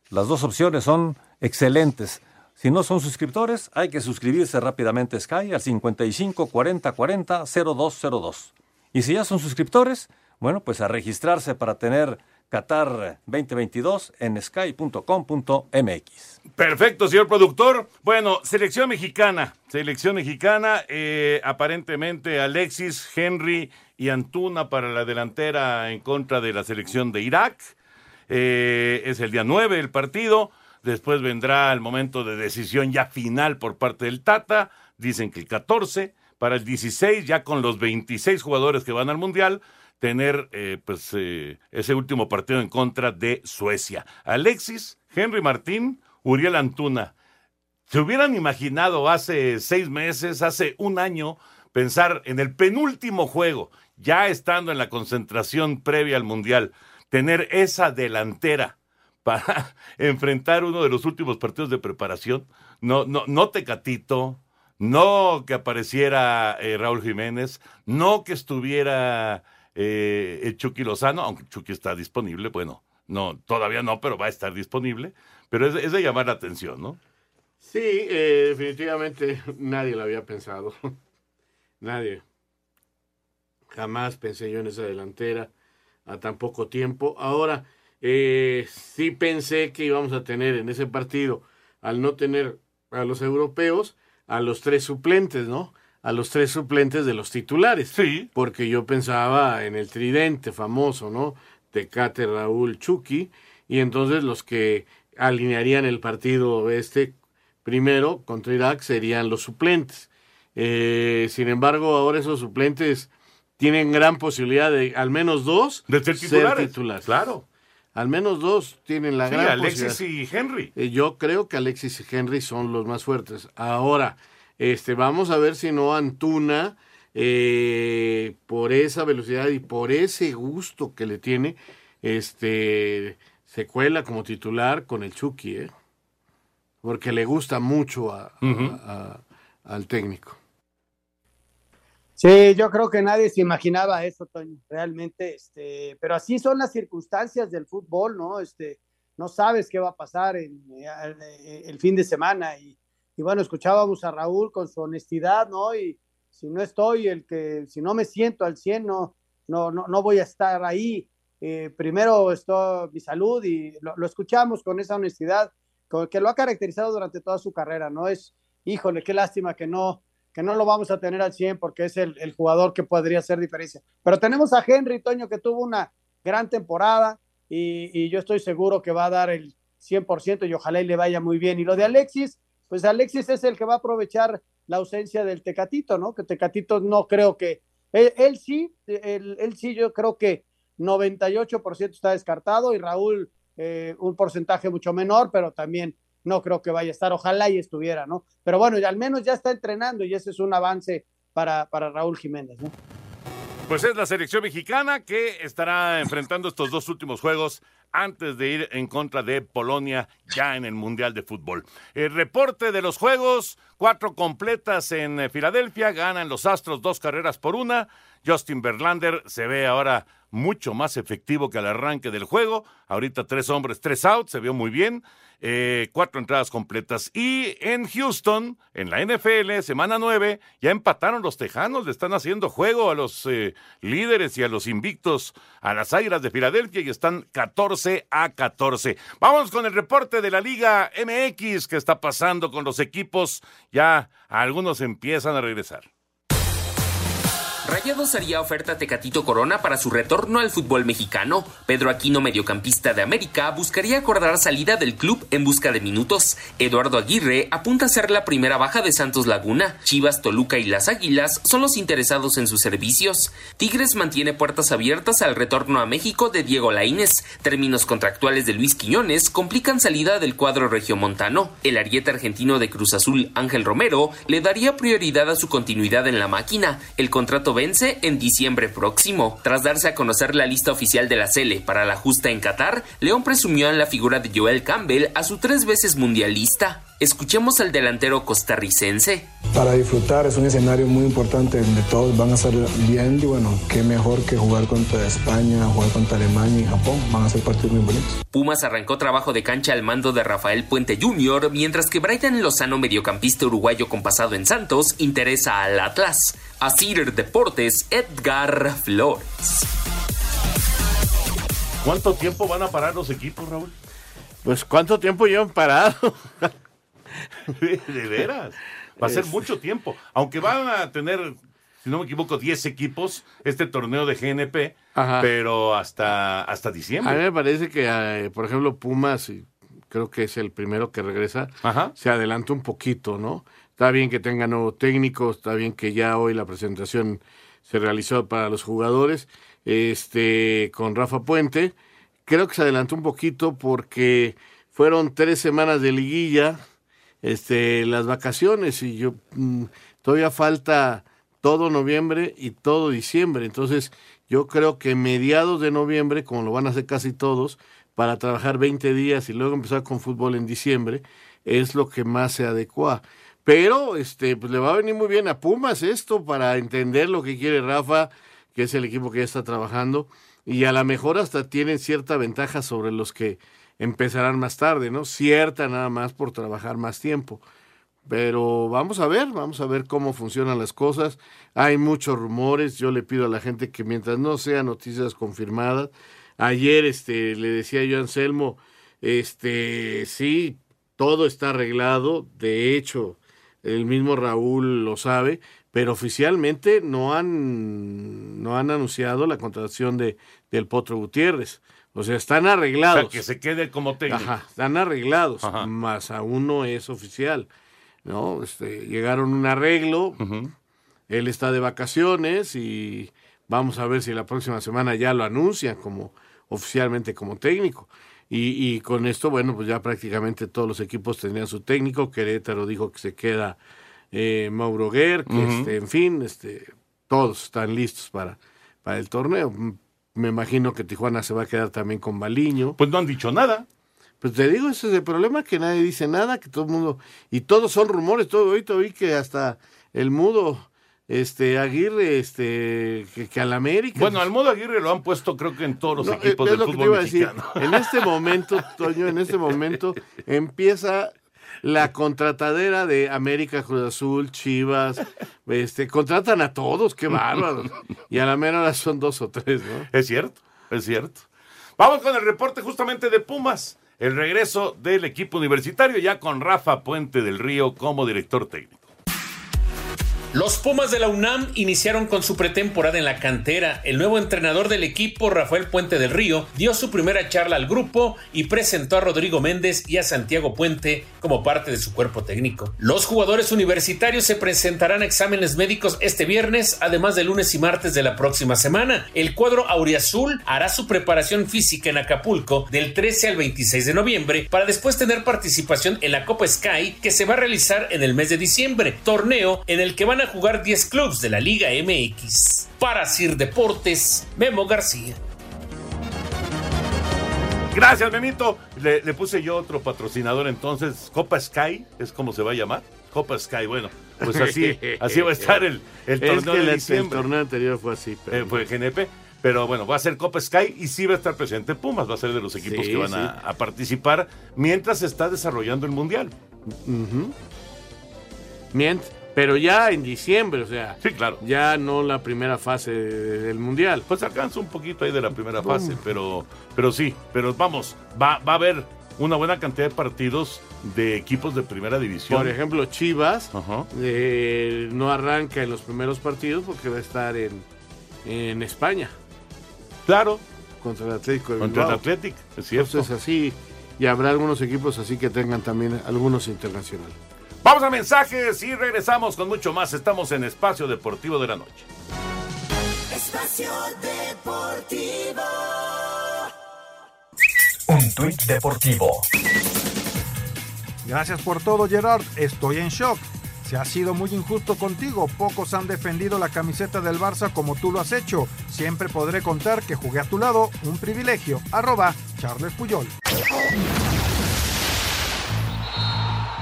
S12: las dos opciones son excelentes. Si no son suscriptores, hay que suscribirse rápidamente a Sky al 55 40 40 0202. Y si ya son suscriptores, bueno, pues a registrarse para tener Qatar 2022 en sky.com.mx.
S8: Perfecto, señor productor. Bueno, selección mexicana. Selección mexicana, eh, aparentemente Alexis, Henry y Antuna para la delantera en contra de la selección de Irak. Eh, es el día 9 el partido. Después vendrá el momento de decisión ya final por parte del Tata. Dicen que el 14. Para el 16, ya con los 26 jugadores que van al Mundial, tener eh, pues eh, ese último partido en contra de Suecia. Alexis, Henry Martín, Uriel Antuna. ¿Se hubieran imaginado hace seis meses, hace un año, pensar en el penúltimo juego, ya estando en la concentración previa al Mundial, tener esa delantera para enfrentar uno de los últimos partidos de preparación? No, no, no Tecatito, no que apareciera eh, Raúl Jiménez, no que estuviera eh, Chucky Lozano, aunque Chucky está disponible, bueno, no, todavía no, pero va a estar disponible, pero es, de llamar la atención, ¿no?
S9: Sí, eh, definitivamente nadie lo había pensado, nadie. Jamás pensé yo en esa delantera a tan poco tiempo. Ahora, eh, sí pensé que íbamos a tener en ese partido, al no tener a los europeos, a los tres suplentes, ¿no? A los tres suplentes de los titulares.
S8: Sí.
S9: Porque yo pensaba en el tridente famoso, ¿no? Tecate, Raúl, Chucky, y entonces los que alinearían el partido este primero contra Irak serían los suplentes. Eh, sin embargo, ahora esos suplentes tienen gran posibilidad de al menos dos
S8: de ser titulares. Claro.
S9: Al menos dos tienen la gran
S8: Alexis y Henry.
S9: Eh, yo creo que Alexis y Henry son los más fuertes. Ahora, este, vamos a ver si no Antuna, eh, por esa velocidad y por ese gusto que le tiene, este, se cuela como titular con el Chucky, ¿eh? porque le gusta mucho al técnico.
S10: Sí, yo creo que nadie se imaginaba eso, Toño, realmente, este, pero así son las circunstancias del fútbol, ¿no? Este, no sabes qué va a pasar en, eh, el fin de semana y, y bueno, escuchábamos a Raúl con su honestidad, ¿no? Y si no estoy, el que, si no me siento al 100, no, no, no, voy a estar ahí. Eh, primero esto, mi salud y lo, escuchamos con esa honestidad que lo ha caracterizado durante toda su carrera, ¿no? Es, híjole, qué lástima que no, que no lo vamos a tener al 100 porque es el, el jugador que podría hacer diferencia. Pero tenemos a Henry Toño que tuvo una gran temporada y, y yo estoy seguro que va a dar el 100% y ojalá y le vaya muy bien. Y lo de Alexis, pues Alexis es el que va a aprovechar la ausencia del Tecatito, ¿no? Que Tecatito no creo que, él, sí, él, sí, yo creo que 98% está descartado y Raúl eh, un porcentaje mucho menor, pero también no creo que vaya a estar, ojalá y estuviera, ¿no? Pero bueno, al menos ya está entrenando y ese es un avance para, para Raúl Jiménez, ¿no?
S8: Pues es la selección mexicana que estará enfrentando estos dos últimos juegos antes de ir en contra de Polonia ya en el Mundial de Fútbol. El reporte de los juegos, cuatro completas en eh, Filadelfia, ganan los Astros dos carreras por una. Justin Verlander se ve ahora mucho más efectivo que al arranque del juego. Ahorita tres hombres, tres outs, se vio muy bien. Eh, cuatro entradas completas. Y en Houston, en la NFL, semana nueve, ya empataron los Tejanos, le están haciendo juego a los eh, líderes y a los invictos a las Águilas de Filadelfia y están 14 a 14. Vamos con el reporte de la Liga MX que está pasando con los equipos. Ya algunos empiezan a regresar.
S11: Rayados haría oferta Tecatito Corona para su retorno al fútbol mexicano. Pedro Aquino, mediocampista de América, buscaría acordar salida del club en busca de minutos. Eduardo Aguirre apunta a ser la primera baja de Santos Laguna. Chivas, Toluca y las Águilas son los interesados en sus servicios. Tigres mantiene puertas abiertas al retorno a México de Diego Laínez. Términos contractuales de Luis Quiñones complican salida del cuadro regiomontano. El ariete argentino de Cruz Azul, Ángel Romero, le daría prioridad a su continuidad en la máquina. El contrato vence en diciembre próximo. Tras darse a conocer la lista oficial de la Cele para la justa en Qatar, León presumió en la figura de Joel Campbell a su tres veces mundialista. Escuchemos al delantero costarricense.
S23: Para disfrutar es un escenario muy importante donde todos van a estar bien y bueno, qué mejor que jugar contra España, jugar contra Alemania y Japón, van a ser partidos muy bonitos.
S11: Pumas arrancó trabajo de cancha al mando de Rafael Puente Jr., mientras que Brighton Lozano, mediocampista uruguayo con pasado en Santos, interesa al Atlas. A Cider Deportes, Edgar Flores.
S8: ¿Cuánto tiempo van a parar los equipos, Raúl?
S9: Pues cuánto tiempo llevan parado.
S8: de veras. Va a ser mucho tiempo. Aunque van a tener, si no me equivoco, 10 equipos este torneo de GNP,
S9: Ajá.
S8: pero hasta, hasta diciembre.
S9: A mí me parece que, eh, por ejemplo, Pumas, creo que es el primero que regresa, se adelanta un poquito, ¿no? Está bien que tenga nuevo técnico, está bien que ya hoy la presentación se realizó para los jugadores, este, con Rafa Puente. Creo que se adelantó un poquito porque fueron tres semanas de liguilla, este, las vacaciones y yo mm, todavía falta todo noviembre y todo diciembre. Entonces, yo creo que mediados de noviembre, como lo van a hacer casi todos, para trabajar 20 días y luego empezar con fútbol en diciembre, es lo que más se adecua. Pero este, pues le va a venir muy bien a Pumas esto para entender lo que quiere Rafa, que es el equipo que ya está trabajando, y a lo mejor hasta tienen cierta ventaja sobre los que empezarán más tarde, ¿no? Cierta nada más por trabajar más tiempo. Pero vamos a ver, vamos a ver cómo funcionan las cosas. Hay muchos rumores, yo le pido a la gente que mientras no sean noticias confirmadas, ayer este le decía yo a Anselmo, este sí, todo está arreglado, de hecho, el mismo Raúl lo sabe, pero oficialmente no han no han anunciado la contratación de del Potro Gutiérrez. O sea, están arreglados.
S8: O sea, que se quede como técnico.
S9: Ajá, están arreglados, más aún no es oficial. ¿no? Este, llegaron a un arreglo, él está de vacaciones y vamos a ver si la próxima semana ya lo anuncian como oficialmente como técnico. Y, y con esto, bueno, pues ya prácticamente todos los equipos tendrían su técnico. Querétaro dijo que se queda eh, Mauro Guer, que este, en fin, este, todos están listos para, para el torneo. Me imagino que Tijuana se va a quedar también con Baliño.
S8: Pues no han dicho nada.
S9: Pues te digo, ese es el problema, que nadie dice nada, que todo el mundo, y todos son rumores, todo ahorita oí que hasta el mudo, este, Aguirre, este, que, que al América.
S8: Bueno, al modo Aguirre lo han puesto creo que en todos los
S9: No,
S8: equipos
S9: es
S8: del
S9: lo que te iba a decir.
S8: mexicano.
S9: En este momento, Toño, en este momento empieza la contratadera de América, Cruz Azul, Chivas, este, contratan a todos, qué bárbaros. Y a la mera son dos o tres, ¿no?
S8: Es cierto, es cierto. Vamos con el reporte justamente de Pumas. El regreso del equipo universitario ya con Rafa Puente del Río como director técnico.
S18: Los Pumas de la UNAM iniciaron con su pretemporada en la cantera. El nuevo entrenador del equipo, Rafael Puente del Río, dio su primera charla al grupo y presentó a Rodrigo Méndez y a Santiago Puente como parte de su cuerpo técnico. Los jugadores universitarios se presentarán a exámenes médicos este viernes, además de lunes y martes de la próxima semana. El cuadro auriazul hará su preparación física en Acapulco del 13 al 26 de noviembre para después tener participación en la Copa Sky que se va a realizar en el mes de diciembre, torneo en el que van van a jugar 10 clubes de la Liga MX. Para Sir Deportes, Memo García.
S8: Gracias, Memito. Le, le, puse yo otro patrocinador entonces. Copa Sky, es como se va a llamar. Copa Sky, bueno, pues así, así va a estar el, el torneo
S9: es que
S8: de
S9: el,
S8: diciembre.
S9: el torneo anterior fue así. Pero...
S8: Eh, fue GNP. Pero bueno, va a ser Copa Sky y sí va a estar presente Pumas, va a ser de los equipos
S9: Sí,
S8: que van
S9: sí.
S8: a, a participar mientras se está desarrollando el Mundial.
S9: Ujú. Mient, pero ya en diciembre, o sea.
S8: Sí, claro.
S9: Ya no la primera fase del Mundial.
S8: Pues alcanza un poquito ahí de la primera fase, pero, pero sí, pero vamos, va, va a haber una buena cantidad de partidos de equipos de primera división.
S9: Por ejemplo, Chivas eh, no arranca en los primeros partidos porque va a estar en, en España.
S8: Claro.
S9: Contra el Atlético de
S8: Contra el. Athletic, es cierto.
S9: Entonces así, y habrá algunos equipos así que tengan también algunos internacionales.
S8: Vamos a mensajes y regresamos con mucho más. Estamos en Espacio Deportivo de la Noche.
S20: Espacio Deportivo.
S6: Un tuit deportivo.
S1: Gracias por todo, Gerard. Estoy en shock. Se ha sido muy injusto contigo. Pocos han defendido la camiseta del Barça como tú lo has hecho. Siempre podré contar que jugué a tu lado. Un privilegio. Arroba Charles Puyol.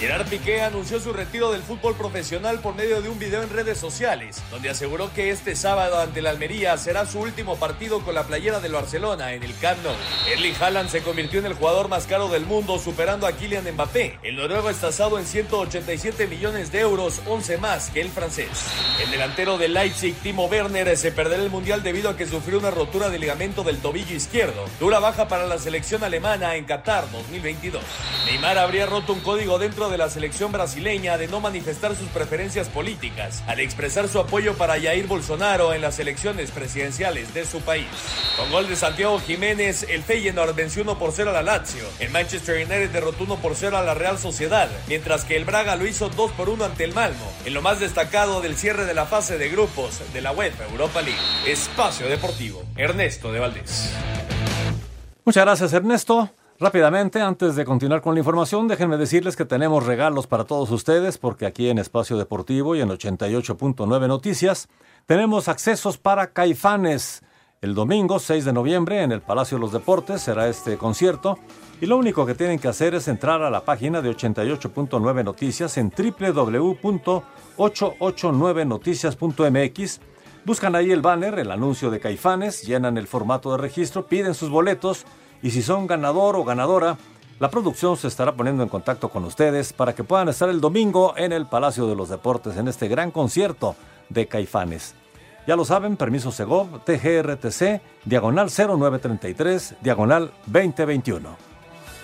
S24: Gerard Piqué anunció su retiro del fútbol profesional por medio de un video en redes sociales, donde aseguró que este sábado ante la Almería será su último partido con la playera del Barcelona en el Camp Nou. Erling Haaland se convirtió en el jugador más caro del mundo, superando a Kylian Mbappé. El noruego está tasado en 187 millones de euros, 11 más que el francés. El delantero del Leipzig, Timo Werner, se perderá el mundial debido a que sufrió una rotura de ligamento del tobillo izquierdo. Dura baja para la selección alemana en Qatar 2022. Neymar habría roto un código dentro de la selección brasileña de no manifestar sus preferencias políticas al expresar su apoyo para Jair Bolsonaro en las elecciones presidenciales de su país. Con gol de Santiago Jiménez, el Feyenoord venció 1 por 0 a la Lazio. El Manchester United derrotó 1 por 0 a la Real Sociedad, mientras que el Braga lo hizo 2 por 1 ante el Malmo, en lo más destacado del cierre de la fase de grupos de la UEFA Europa League. Espacio Deportivo, Ernesto de Valdés.
S12: Muchas gracias, Ernesto. Rápidamente, antes de continuar con la información, déjenme decirles que tenemos regalos para todos ustedes, porque aquí en Espacio Deportivo y en 88.9 Noticias tenemos accesos para Caifanes. El domingo 6 de noviembre en el Palacio de los Deportes será este concierto y lo único que tienen que hacer es entrar a la página de 88.9 Noticias en www.889noticias.mx. Buscan ahí el banner, el anuncio de Caifanes, llenan el formato de registro, piden sus boletos y si son ganador o ganadora, la producción se estará poniendo en contacto con ustedes para que puedan estar el domingo en el Palacio de los Deportes en este gran concierto de Caifanes. Ya lo saben, permiso Segov, TGRTC, diagonal 0933, diagonal 2021.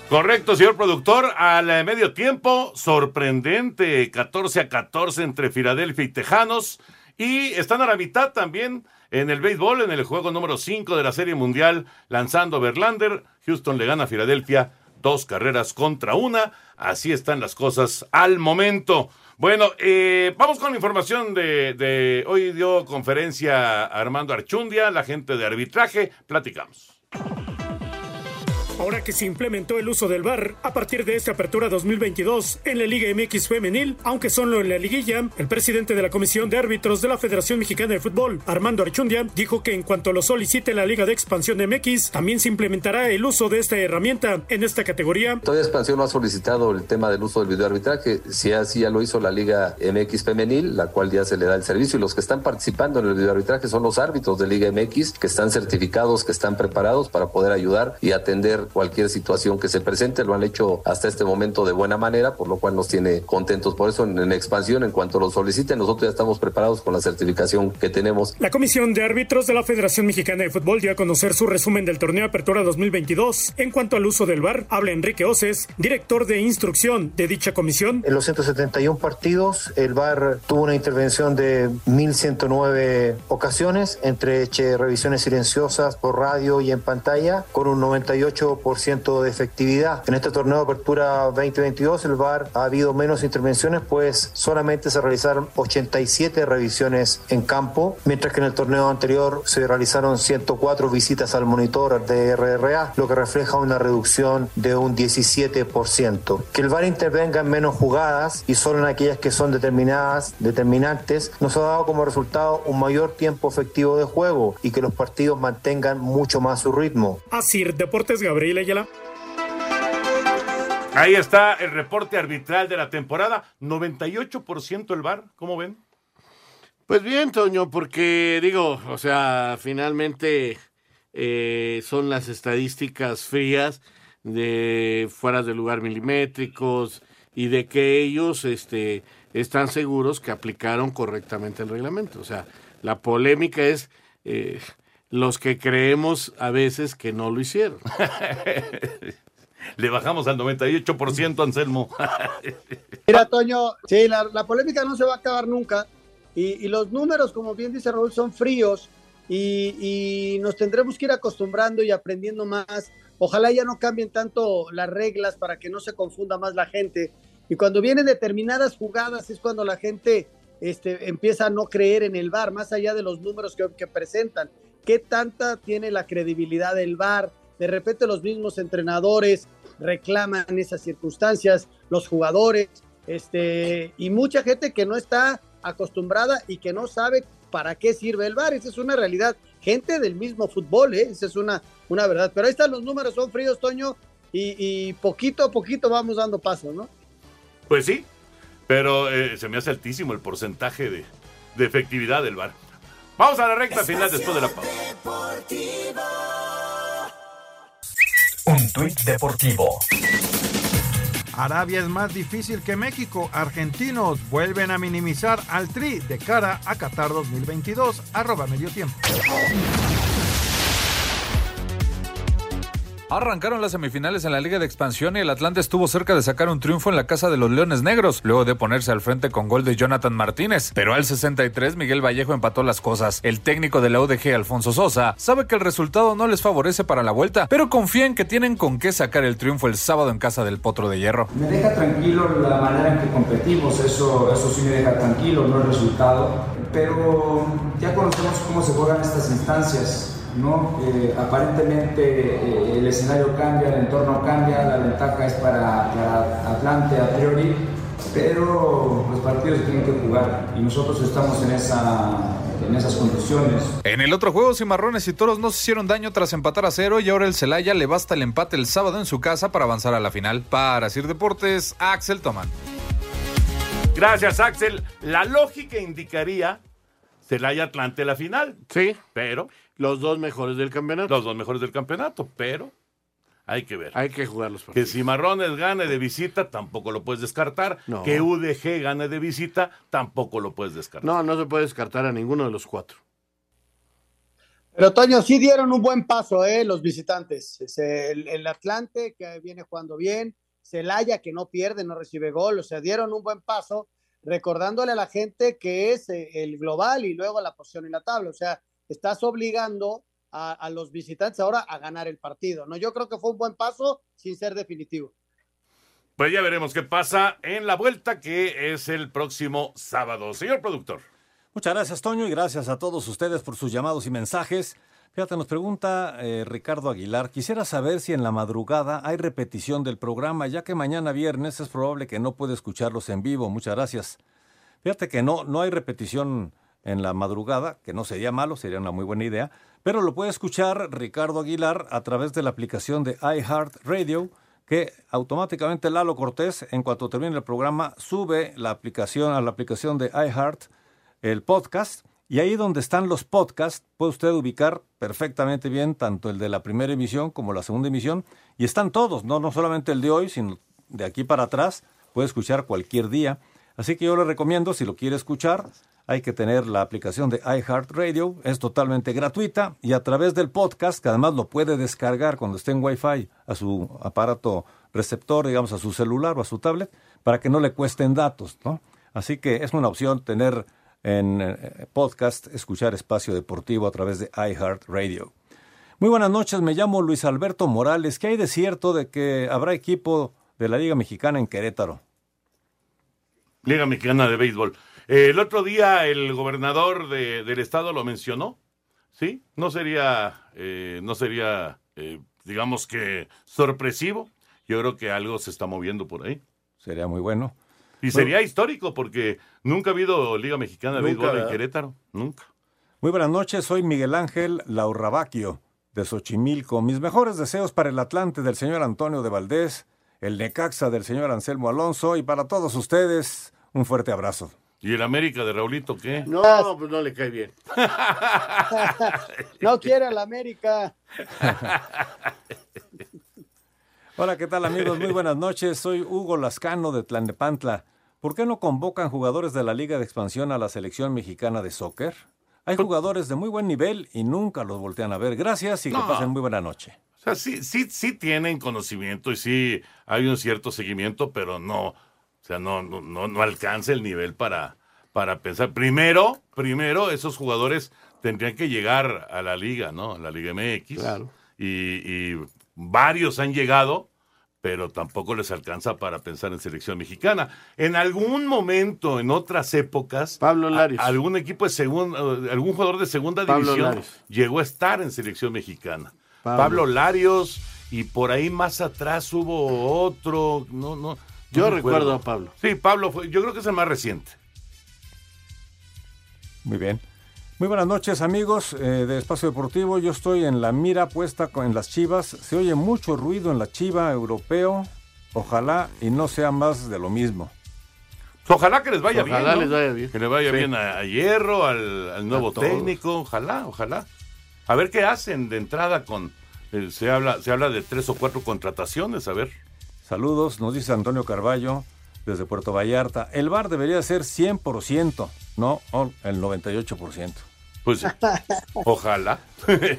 S8: Correcto, señor productor. Al medio tiempo, sorprendente, 14 a 14 entre Filadelfia y Tejanos. Y están a la mitad también en el béisbol, en el juego número 5 de la Serie Mundial, lanzando Verlander. Houston le gana a Filadelfia dos carreras contra una. Así están las cosas al momento. Bueno, eh, vamos con la información de, de hoy dio conferencia Armando Archundia, la gente de arbitraje. Platicamos.
S16: Ahora que se implementó el uso del VAR a partir de esta apertura 2022 en la Liga MX femenil, aunque solo en la liguilla, el presidente de la Comisión de Árbitros de la Federación Mexicana de Fútbol, Armando Archundia, dijo que en cuanto lo solicite la Liga de Expansión MX, también se implementará el uso de esta herramienta en esta categoría.
S2: Todavía Expansión no ha solicitado el tema del uso del videoarbitraje. Si así ya lo hizo la Liga MX Femenil, la cual ya se le da el servicio. Y los que están participando en el videoarbitraje son los árbitros de Liga MX, que están certificados, que están preparados para poder ayudar y atender cualquier situación que se presente. Lo han hecho hasta este momento de buena manera, por lo cual nos tiene contentos. Por eso en, en Expansión, en cuanto lo soliciten, nosotros ya estamos preparados con la certificación que tenemos.
S16: La Comisión de Árbitros de la Federación Mexicana de Fútbol dio a conocer su resumen del torneo Apertura 2022. En cuanto al uso del VAR, habla Enrique Oces, director de instrucción de dicha comisión.
S25: En los 171 partidos, el VAR tuvo una intervención de 1.109 ocasiones, entre revisiones silenciosas por radio y en pantalla, con un 98% de efectividad. En este torneo de apertura 2022 el VAR ha habido menos intervenciones, pues solamente se realizaron 87 revisiones en campo, mientras que en el torneo anterior se realizaron 104 visitas al monitor de RRA, lo que refleja una reducción de un 17%. Que el VAR intervenga en menos jugadas y solo en aquellas que son determinadas, determinantes, nos ha dado como resultado un mayor tiempo efectivo de juego y que los partidos mantengan mucho más su ritmo.
S16: Así, Deportes Gabriel Ayala.
S8: Ahí está el reporte arbitral de la temporada. 98% el VAR, ¿cómo ven?
S9: Pues bien, Toño, porque digo, o sea, finalmente eh, son las estadísticas frías de fueras de lugar milimétricos y de que ellos este, están seguros que aplicaron correctamente el reglamento. O sea, la polémica es eh, los que creemos a veces que no lo hicieron.
S8: Le bajamos al 98%, Anselmo.
S10: Mira, Toño, sí, la, la, polémica no se va a acabar nunca. Y, y los números, como bien dice Raúl, son fríos. Y, y, nos tendremos que ir acostumbrando y aprendiendo más. Ojalá ya no cambien tanto las reglas para que no se confunda más la gente. Y cuando vienen determinadas jugadas es cuando la gente este, empieza a no creer en el VAR, más allá de los números que, que presentan. ¿Qué tanta tiene la credibilidad del VAR? De repente los mismos entrenadores reclaman esas circunstancias, los jugadores, este, y mucha gente que no está acostumbrada y que no sabe para qué sirve el VAR. Esa es una realidad. Gente del mismo fútbol, ¿eh? esa es una, una verdad. Pero ahí están los números, son fríos, Toño, y, poquito a poquito vamos dando pasos, ¿no?
S8: Pues sí, pero eh, se me hace altísimo el porcentaje de, de efectividad del VAR. Vamos a la recta final después de la pausa.
S6: Un tuit deportivo.
S1: Arabia es más difícil que México. Argentinos vuelven a minimizar al Tri de cara a Qatar 2022. Arroba medio tiempo.
S3: Arrancaron las semifinales en la Liga de Expansión y el Atlante estuvo cerca de sacar un triunfo en la casa de los Leones Negros, luego de ponerse al frente con gol de Jonathan Martínez. Pero al 63 Miguel Vallejo empató las cosas. El técnico de la UDG, Alfonso Sosa, sabe que el resultado no les favorece para la vuelta, pero confía en que tienen con qué sacar el triunfo el sábado en casa del Potro de Hierro.
S26: Me deja tranquilo la manera en que competimos, eso, eso sí me deja tranquilo, no el resultado, pero ya conocemos cómo se juegan estas instancias ¿no? Eh, aparentemente eh, el escenario cambia, el entorno cambia, la ventaja es para, para, Atlante a priori, pero los partidos tienen que jugar y nosotros estamos en esa en esas condiciones.
S3: En el otro juego, Cimarrones y Toros no se hicieron daño tras empatar a cero y ahora el Celaya le basta el empate el sábado en su casa para avanzar a la final. Para Sir Deportes, Axel Toman.
S8: Gracias, Axel. La lógica indicaría Celaya Atlante la final.
S9: Sí.
S8: Pero
S9: los dos mejores del campeonato.
S8: Los dos mejores del campeonato, pero hay que ver.
S9: Hay que jugar los partidos.
S8: Que Cimarrones gane de visita, tampoco lo puedes descartar.
S9: No.
S8: Que UDG gane de visita, tampoco lo puedes descartar.
S9: No, no se puede descartar a ninguno de los cuatro.
S10: Pero Toño, sí dieron un buen paso, ¿eh? Los visitantes. El, el Atlante, que viene jugando bien. Celaya, que no pierde, no recibe gol. O sea, dieron un buen paso, recordándole a la gente que es eh, el global y luego la posición en la tabla. O sea, estás obligando a, a, los visitantes ahora a ganar el partido. ¿no? Yo creo que fue un buen paso sin ser definitivo.
S8: Pues ya veremos qué pasa en la vuelta que es el próximo sábado. Señor productor.
S12: Muchas gracias, Toño, y gracias a todos ustedes por sus llamados y mensajes. Fíjate, nos pregunta eh, Ricardo Aguilar, quisiera saber si en la madrugada hay repetición del programa, ya que mañana viernes es probable que no pueda escucharlos en vivo. Muchas gracias. Fíjate que no, no hay repetición en la madrugada, que no sería malo, sería una muy buena idea, pero lo puede escuchar Ricardo Aguilar a través de la aplicación de iHeartRadio, que automáticamente Lalo Cortés, en cuanto termine el programa, sube la aplicación a la aplicación de iHeart, el podcast, y ahí donde están los podcasts, puede usted ubicar perfectamente bien tanto el de la primera emisión como la segunda emisión, y están todos, no, no solamente el de hoy, sino de aquí para atrás, puede escuchar cualquier día. Así que yo le recomiendo, si lo quiere escuchar, hay que tener la aplicación de iHeartRadio, es totalmente gratuita y a través del podcast, que además lo puede descargar cuando esté en Wi-Fi a su aparato receptor, digamos a su celular o a su tablet, para que no le cuesten datos, ¿no? Así que es una opción tener en eh, podcast, escuchar espacio deportivo a través de iHeartRadio. Muy buenas noches, me llamo Luis Alberto Morales. ¿Qué hay de cierto de que habrá equipo de la Liga Mexicana en Querétaro?
S8: Liga Mexicana de Béisbol. Eh, el otro día el gobernador de- del estado lo mencionó, ¿sí? No sería, eh, no sería, eh, digamos que sorpresivo. Yo creo que algo se está moviendo por ahí.
S12: Sería muy bueno.
S8: Y sería histórico porque nunca ha habido Liga Mexicana de
S12: Nunca,
S8: Béisbol en. Querétaro. Nunca.
S12: Muy buenas noches, soy Miguel Ángel Laurrabaquio de Xochimilco. Mis mejores deseos para el Atlante del señor Antonio de Valdés, el Necaxa del señor Anselmo Alonso y para todos ustedes un fuerte abrazo.
S8: ¿Y el América de Raulito qué?
S9: No, pues no le cae bien.
S10: No quiere a la América.
S12: Hola, ¿qué tal amigos? Muy buenas noches. Soy Hugo Lascano de Tlanepantla. ¿Por qué no convocan jugadores de la Liga de Expansión a la selección mexicana de soccer? Hay jugadores de muy buen nivel y nunca los voltean a ver. Gracias y que
S8: No.
S12: pasen muy buena noche.
S8: O sea, sí, sí, sí tienen conocimiento y sí hay un cierto seguimiento, pero no, o sea, no, no, no, no alcanza el nivel para, para pensar. Primero, primero, esos jugadores tendrían que llegar a la liga, ¿no? A la Liga MX.
S9: Claro.
S8: Y, y varios han llegado, pero tampoco les alcanza para pensar en selección mexicana. En algún momento, en otras épocas,
S9: Pablo Laris.
S8: a- algún equipo de segunda, algún jugador de segunda
S9: Pablo
S8: división
S9: Laris.
S8: llegó a estar en selección mexicana.
S9: Pablo.
S8: Pablo, Larios y por ahí más atrás hubo otro, no, no. no
S9: Yo
S8: recuerdo.
S9: recuerdo a Pablo.
S8: Sí, Pablo fue, yo creo que es el más reciente.
S12: Muy bien. Muy buenas noches amigos eh, de Espacio Deportivo. Yo estoy en la mira puesta con, en las chivas. Se oye mucho ruido en la chiva europeo. Ojalá y no sea más de lo mismo.
S8: Ojalá que les vaya
S9: Ojalá
S8: bien. ¿no?
S9: les vaya bien.
S8: Que le vaya
S9: Sí.
S8: bien a, a Hierro, al, al nuevo técnico. Ojalá, ojalá. A ver qué hacen de entrada con. eh, se, habla, se habla de tres o cuatro contrataciones, a ver.
S12: Saludos, nos dice Antonio Carballo desde Puerto Vallarta. El bar debería ser 100%, no oh, el 98%.
S8: Pues ojalá.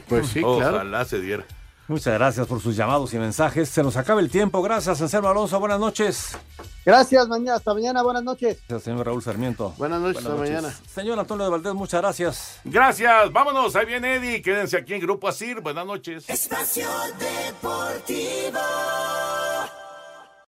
S9: Pues sí, claro.
S8: Ojalá se diera.
S12: Muchas gracias por sus llamados y mensajes. Se nos acaba el tiempo. Gracias, Anselmo Alonso. Buenas noches.
S10: Gracias, mañana. Hasta mañana. Buenas noches.
S12: Gracias, señor Raúl Sarmiento.
S9: Buenas noches, hasta mañana.
S12: Señor Antonio de Valdés, muchas gracias.
S8: Gracias, vámonos, ahí viene Eddie, quédense aquí en Grupo Asir, buenas noches.
S20: Espacio Deportivo.